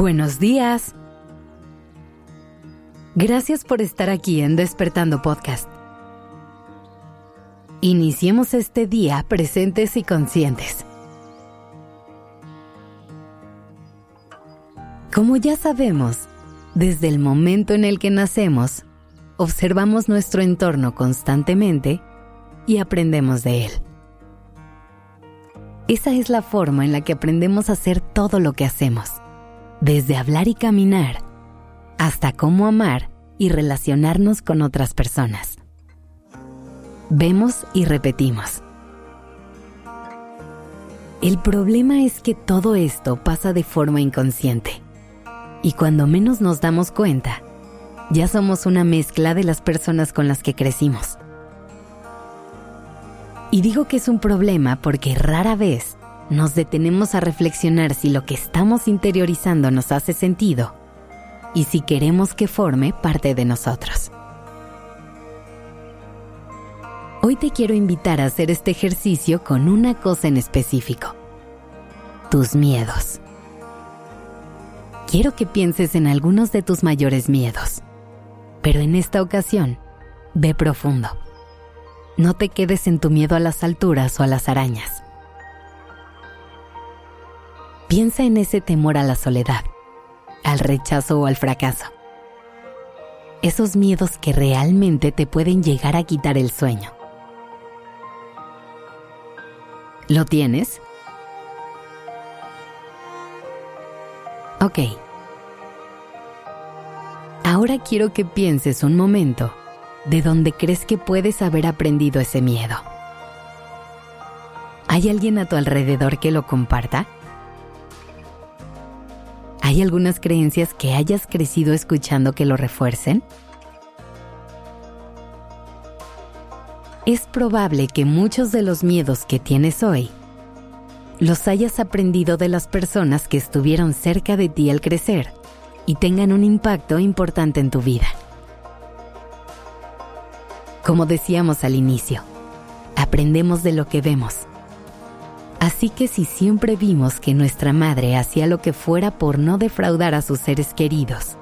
Buenos días. Gracias por estar aquí en Despertando Podcast. Iniciemos este día presentes y conscientes. Como ya sabemos, desde el momento en el que nacemos, observamos nuestro entorno constantemente y aprendemos de él. Esa es la forma en la que aprendemos a hacer todo lo que hacemos desde hablar y caminar hasta cómo amar y relacionarnos con otras personas. Vemos y repetimos. El problema es que todo esto pasa de forma inconsciente y cuando menos nos damos cuenta, ya somos una mezcla de las personas con las que crecimos. Y digo que es un problema porque rara vez nos detenemos a reflexionar si lo que estamos interiorizando nos hace sentido y si queremos que forme parte de nosotros. Hoy te quiero invitar a hacer este ejercicio con una cosa en específico, tus miedos. Quiero que pienses en algunos de tus mayores miedos, pero en esta ocasión, ve profundo. No te quedes en tu miedo a las alturas o a las arañas Piensa en ese temor a la soledad, al rechazo o al fracaso. Esos miedos que realmente te pueden llegar a quitar el sueño. ¿Lo tienes? Ok. Ahora quiero que pienses un momento de dónde crees que puedes haber aprendido ese miedo. ¿Hay alguien a tu alrededor que lo comparta? ¿Hay algunas creencias que hayas crecido escuchando que lo refuercen? Es probable que muchos de los miedos que tienes hoy los hayas aprendido de las personas que estuvieron cerca de ti al crecer y tengan un impacto importante en tu vida. Como decíamos al inicio, aprendemos de lo que vemos Así que si siempre vimos que nuestra madre hacía lo que fuera por no defraudar a sus seres queridos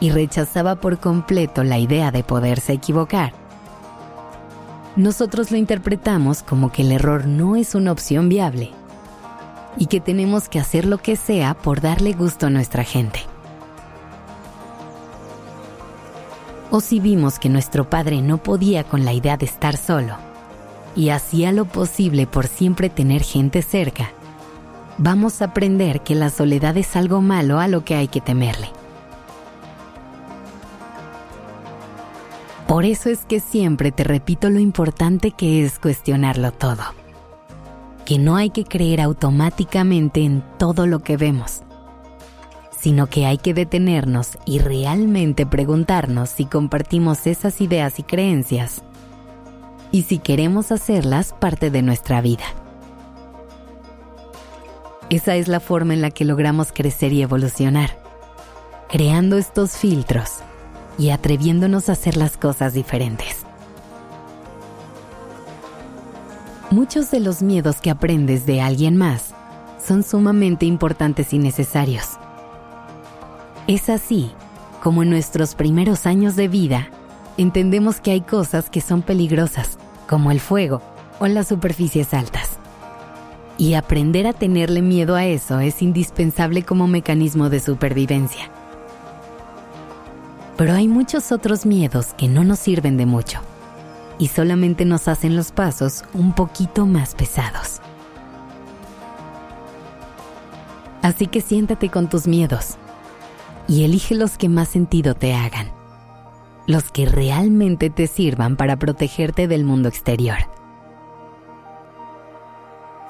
y rechazaba por completo la idea de poderse equivocar, nosotros lo interpretamos como que el error no es una opción viable y que tenemos que hacer lo que sea por darle gusto a nuestra gente. O si vimos que nuestro padre no podía con la idea de estar solo, y hacía lo posible por siempre tener gente cerca, vamos a aprender que la soledad es algo malo a lo que hay que temerle. Por eso es que siempre te repito lo importante que es cuestionarlo todo. Que no hay que creer automáticamente en todo lo que vemos, sino que hay que detenernos y realmente preguntarnos si compartimos esas ideas y creencias y si queremos hacerlas parte de nuestra vida. Esa es la forma en la que logramos crecer y evolucionar, creando estos filtros y atreviéndonos a hacer las cosas diferentes. Muchos de los miedos que aprendes de alguien más son sumamente importantes y necesarios. Es así como en nuestros primeros años de vida entendemos que hay cosas que son peligrosas, como el fuego o las superficies altas. Y aprender a tenerle miedo a eso es indispensable como mecanismo de supervivencia. Pero hay muchos otros miedos que no nos sirven de mucho y solamente nos hacen los pasos un poquito más pesados. Así que siéntate con tus miedos y elige los que más sentido te hagan los que realmente te sirvan para protegerte del mundo exterior.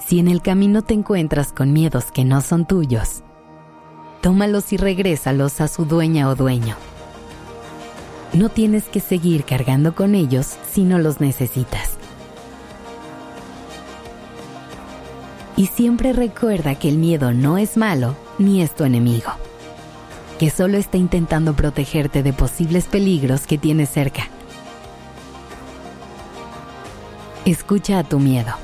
Si en el camino te encuentras con miedos que no son tuyos, tómalos y regrésalos a su dueña o dueño. No tienes que seguir cargando con ellos si no los necesitas. Y siempre recuerda que el miedo no es malo ni es tu enemigo que solo está intentando protegerte de posibles peligros que tienes cerca. Escucha a tu miedo.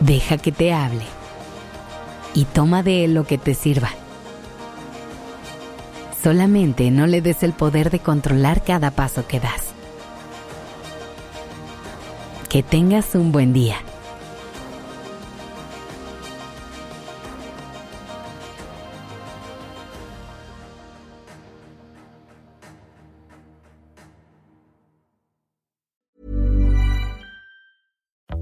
Deja que te hable. Y toma de él lo que te sirva. Solamente no le des el poder de controlar cada paso que das. Que tengas un buen día.